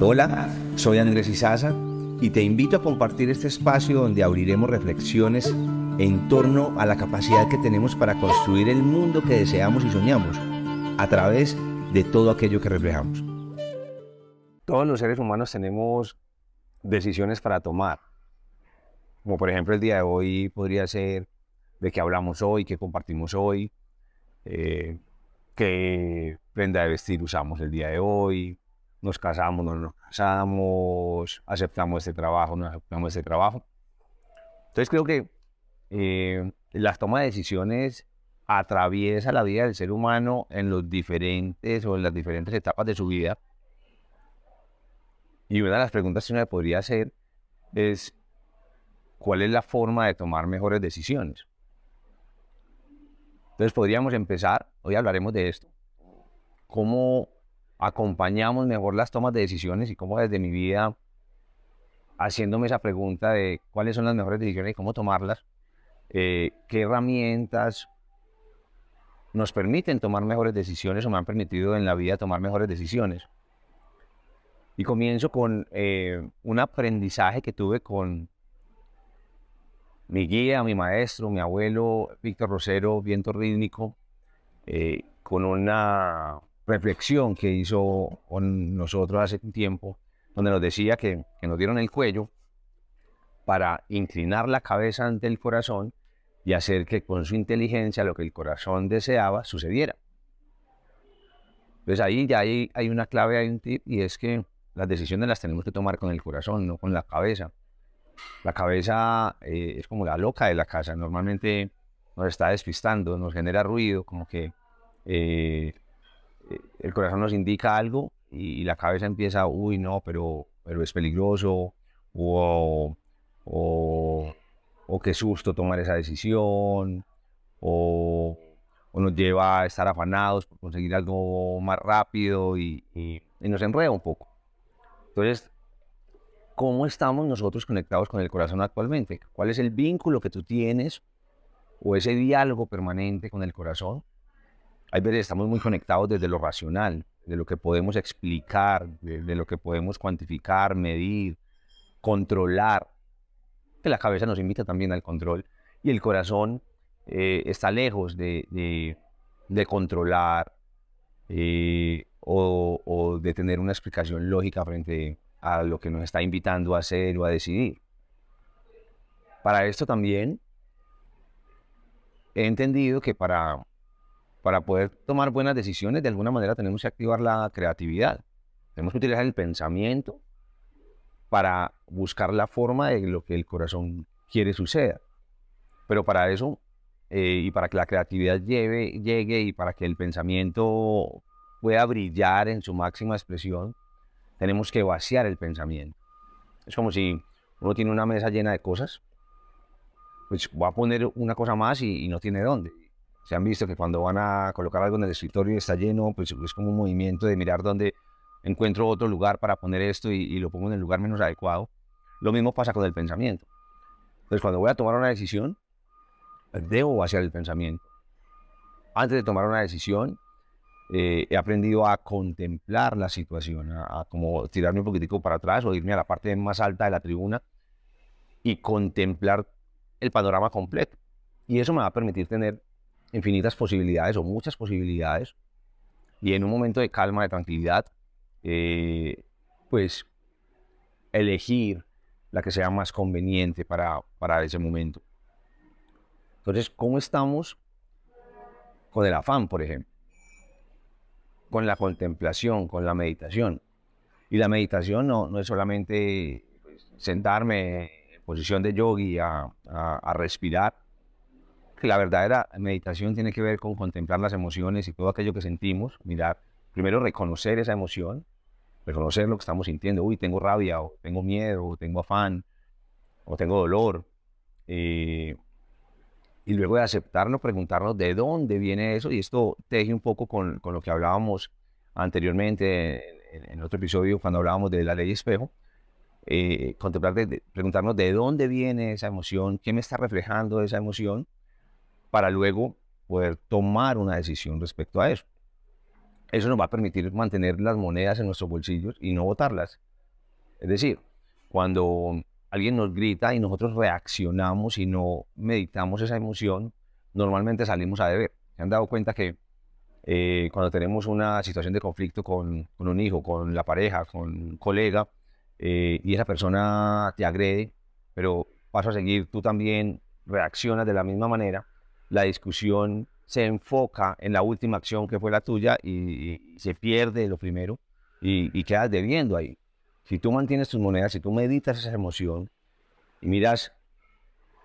Hola, soy Andrés Izaza y te invito a compartir este espacio donde abriremos reflexiones en torno a la capacidad que tenemos para construir el mundo que deseamos y soñamos a través de todo aquello que reflejamos. Todos los seres humanos tenemos decisiones para tomar, como por ejemplo el día de hoy podría ser de qué hablamos hoy, qué compartimos hoy, eh, qué prenda de vestir usamos el día de hoy, nos casamos, no nos casamos, aceptamos este trabajo, no aceptamos este trabajo. Entonces creo que eh, las tomas de decisiones atraviesa la vida del ser humano en los diferentes o en las diferentes etapas de su vida. Y una de las preguntas que uno podría hacer es, ¿cuál es la forma de tomar mejores decisiones? Entonces podríamos empezar, hoy hablaremos de esto, cómo acompañamos mejor las tomas de decisiones y cómo desde mi vida, haciéndome esa pregunta de cuáles son las mejores decisiones y cómo tomarlas, eh, qué herramientas nos permiten tomar mejores decisiones o me han permitido en la vida tomar mejores decisiones. Y comienzo con eh, un aprendizaje que tuve con mi guía, mi maestro, mi abuelo, Víctor Rosero, viento rítmico, eh, con una reflexión que hizo con nosotros hace un tiempo, donde nos decía que, que nos dieron el cuello para inclinar la cabeza ante el corazón y hacer que con su inteligencia lo que el corazón deseaba sucediera. Entonces ahí ya hay, hay una clave, hay un tip, y es que las decisiones las tenemos que tomar con el corazón, no con la cabeza. La cabeza eh, es como la loca de la casa, normalmente nos está despistando, nos genera ruido, como que eh, el corazón nos indica algo y, la cabeza empieza, uy, no, pero, pero es peligroso, o, o, o qué susto tomar esa decisión, o, o, nos lleva a estar afanados por conseguir algo más rápido y, y, y nos enreda un poco. Entonces, ¿cómo estamos nosotros conectados con el corazón actualmente? ¿Cuál es el vínculo que tú tienes o ese diálogo permanente con el corazón? Hay veces estamos muy conectados desde lo racional, de lo que podemos explicar, de, lo que podemos cuantificar, medir, controlar. Que la cabeza nos invita también al control y el corazón eh, está lejos de, de, controlar eh, o, o, de tener una explicación lógica frente a lo que nos está invitando a hacer o a decidir. Para esto también he entendido que para para poder tomar buenas decisiones, de alguna manera tenemos que activar la creatividad. Tenemos que utilizar el pensamiento para buscar la forma de lo que el corazón quiere suceda. Pero para eso, eh, y para que la creatividad llegue y para que el pensamiento pueda brillar en su máxima expresión, tenemos que vaciar el pensamiento. Es como si uno tiene una mesa llena de cosas, pues va a poner una cosa más y, y no tiene dónde se han visto que cuando van a colocar algo en el escritorio y está lleno, pues es como un movimiento de mirar dónde encuentro otro lugar para poner esto y, lo pongo en el lugar menos adecuado. Lo mismo pasa con el pensamiento. Entonces, cuando voy a tomar una decisión, debo vaciar el pensamiento. Antes de tomar una decisión, eh, he aprendido a contemplar la situación, a, a, como tirarme un poquitico para atrás o irme a la parte más alta de la tribuna y contemplar el panorama completo. Y eso me va a permitir tener infinitas posibilidades o muchas posibilidades y en un momento de calma, de tranquilidad, eh, pues elegir la que sea más conveniente para, para ese momento. Entonces, ¿cómo estamos con el afán, por ejemplo? Con la contemplación, con la meditación. Y la meditación no, no es solamente pues, sentarme en posición de yogi a, a, a respirar, que la verdadera meditación tiene que ver con contemplar las emociones y todo aquello que sentimos, mirar, primero reconocer esa emoción, reconocer lo que estamos sintiendo, uy, tengo rabia, o tengo miedo, o tengo afán, o tengo dolor, eh, y luego de aceptarnos, preguntarnos de dónde viene eso, y esto teje un poco con, con lo que hablábamos anteriormente en, en, otro episodio cuando hablábamos de la ley espejo, eh, contemplar, de, preguntarnos de dónde viene esa emoción, qué me está reflejando esa emoción, para luego poder tomar una decisión respecto a eso. eso nos va a permitir mantener las monedas en nuestros bolsillos y no botarlas. Es decir, cuando alguien nos grita y nosotros reaccionamos y no meditamos esa emoción, normalmente salimos a deber. ¿Se han dado cuenta que eh, cuando tenemos una situación de conflicto con, un hijo, con la pareja, con un colega, eh, y esa persona te agrede, pero paso a seguir, tú también reaccionas de la misma manera, la discusión se enfoca en la última acción que fue la tuya y, se pierde lo primero y, y, quedas debiendo ahí. Si tú mantienes tus monedas, si tú meditas esa emoción y miras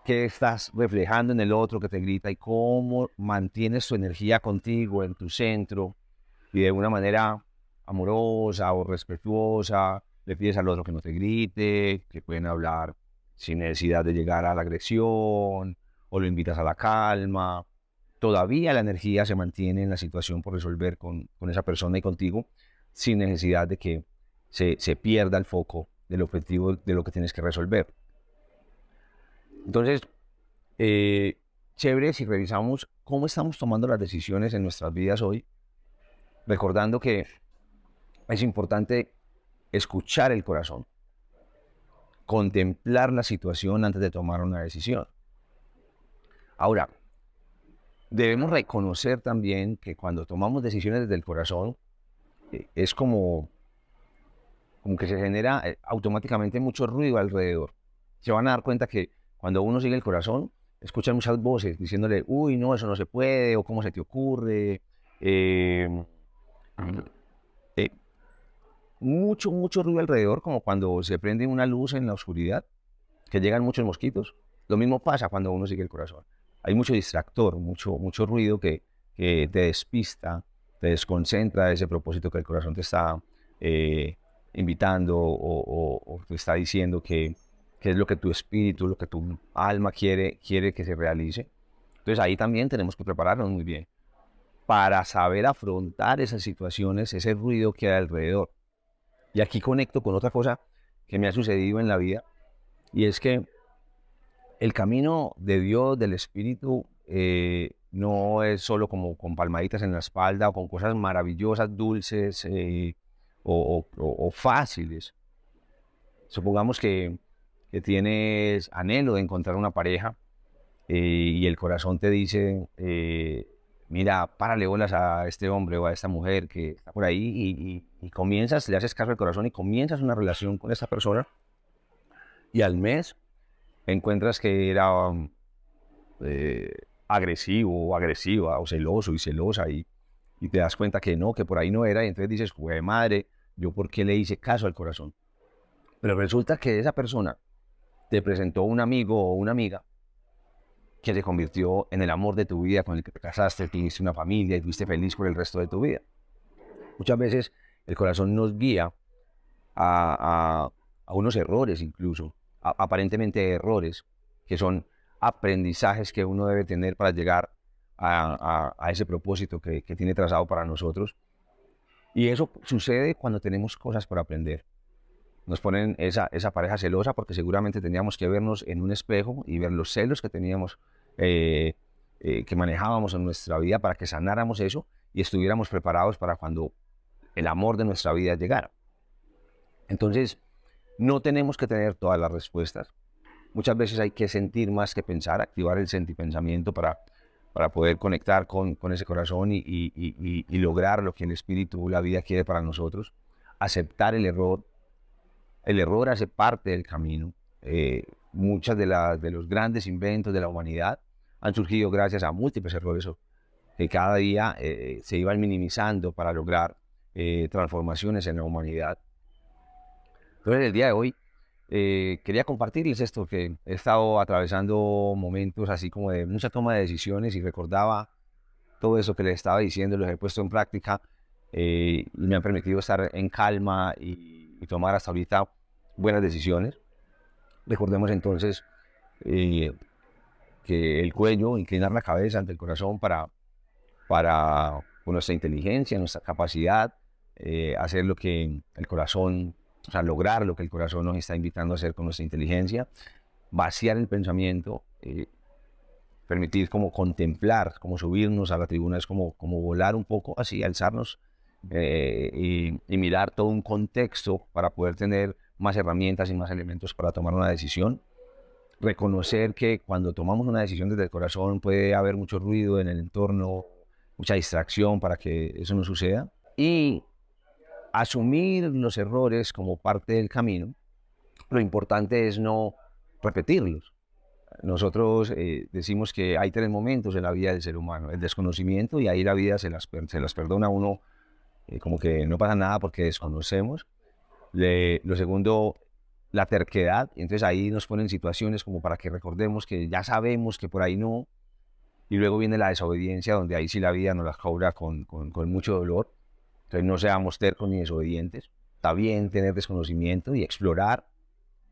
qué estás reflejando en el otro que te grita y cómo mantienes tu energía contigo en tu centro y de una manera amorosa o respetuosa, le pides al otro que no te grite, que pueden hablar sin necesidad de llegar a la agresión o lo invitas a la calma todavía la energía se mantiene en la situación por resolver con, esa persona y contigo, sin necesidad de que se, pierda el foco del objetivo de lo que tienes que resolver. Entonces, eh, chévere si revisamos cómo estamos tomando las decisiones en nuestras vidas hoy, recordando que es importante escuchar el corazón, contemplar la situación antes de tomar una decisión. Ahora, debemos reconocer también que cuando tomamos decisiones desde el corazón, eh, es como, como que se genera eh, automáticamente mucho ruido alrededor. Se van a dar cuenta que cuando uno sigue el corazón, escuchan muchas voces diciéndole, uy, no, eso no se puede, o cómo se te ocurre. Em, eh, mucho, mucho ruido alrededor, como cuando se prende una luz en la oscuridad, que llegan muchos mosquitos. Lo mismo pasa cuando uno sigue el corazón hay mucho distractor, mucho, mucho ruido que, te despista, te desconcentra de ese propósito que el corazón te está eh, invitando o, te está diciendo que, es lo que tu espíritu, lo que tu alma quiere, quiere que se realice. Entonces ahí también tenemos que prepararnos muy bien para saber afrontar esas situaciones, ese ruido que hay alrededor. Y aquí conecto con otra cosa que me ha sucedido en la vida, y es que el camino de Dios, del Espíritu, eh, no es solo como con palmaditas en la espalda o con cosas maravillosas, dulces eh, o, fáciles. Supongamos que, tienes anhelo de encontrar una pareja eh, y el corazón te dice, mira, párale bolas a este hombre o a esta mujer que está por ahí y, y comienzas, le haces caso al corazón y comienzas una relación con esta persona y al mes encuentras que era eh, agresivo o agresiva o celoso y celosa y, y, te das cuenta que no, que por ahí no era y entonces dices, güey madre, yo por qué le hice caso al corazón. Pero resulta que esa persona te presentó un amigo o una amiga que se convirtió en el amor de tu vida, con el que te casaste, tuviste una familia y fuiste feliz por el resto de tu vida. Muchas veces el corazón nos guía a, a, a unos errores incluso, aparentemente errores, que son aprendizajes que uno debe tener para llegar a, ese propósito que, tiene trazado para nosotros. Y eso sucede cuando tenemos cosas por aprender. Nos ponen esa, esa pareja celosa porque seguramente teníamos que vernos en un espejo y ver los celos que teníamos, eh, eh, que manejábamos en nuestra vida para que sanáramos eso y estuviéramos preparados para cuando el amor de nuestra vida llegara. Entonces, no tenemos que tener todas las respuestas. Muchas veces hay que sentir más que pensar, activar el sentipensamiento para, para poder conectar con, con ese corazón y, y, y, lograr lo que el espíritu, la vida quiere para nosotros. Aceptar el error. El error hace parte del camino. Eh, muchas de, las de los grandes inventos de la humanidad han surgido gracias a múltiples errores que cada día eh, se iban minimizando para lograr eh, transformaciones en la humanidad. Entonces, el día de hoy eh, quería compartirles esto, que he estado atravesando momentos así como de mucha toma de decisiones y recordaba todo eso que les estaba diciendo, los he puesto en práctica eh, y me han permitido estar en calma y, tomar hasta ahorita buenas decisiones. Recordemos entonces eh, que el cuello, inclinar la cabeza ante el corazón para, para nuestra inteligencia, nuestra capacidad, hacer lo que el corazón o sea, lograr lo que el corazón nos está invitando a hacer con nuestra inteligencia, vaciar el pensamiento, eh, permitir como contemplar, como subirnos a la tribuna, es como, como volar un poco así, alzarnos eh, y, y mirar todo un contexto para poder tener más herramientas y más elementos para tomar una decisión. Reconocer que cuando tomamos una decisión desde el corazón puede haber mucho ruido en el entorno, mucha distracción para que eso no suceda. Y asumir los errores como parte del camino. Lo importante es no repetirlos. Nosotros eh, decimos que hay tres momentos en la vida del ser humano, el desconocimiento y ahí la vida se las, se las perdona a uno eh, como que no pasa nada porque desconocemos. lo segundo, la terquedad, entonces ahí nos ponen situaciones como para que recordemos que ya sabemos que por ahí no, y luego viene la desobediencia, donde ahí sí la vida nos la cobra con, con mucho dolor. Entonces no seamos tercos ni desobedientes. Está bien tener desconocimiento y explorar,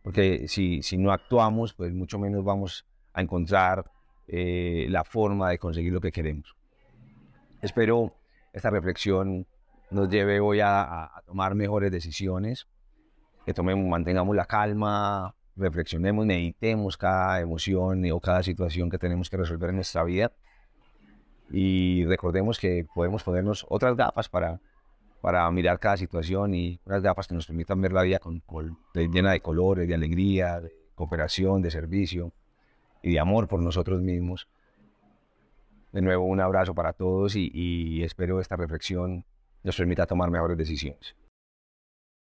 porque si, si no actuamos, pues mucho menos vamos a encontrar eh, la forma de conseguir lo que queremos. Espero esta reflexión nos lleve hoy a, a tomar mejores decisiones, que tomemos, mantengamos la calma, reflexionemos, meditemos cada emoción o cada situación que tenemos que resolver en nuestra vida y recordemos que podemos ponernos otras gafas para, para mirar cada situación y unas gafas que nos permitan ver la vida con, llena de colores, de alegría, de cooperación, de servicio y de amor por nosotros mismos. De nuevo, un abrazo para todos y, y espero esta reflexión nos permita tomar mejores decisiones.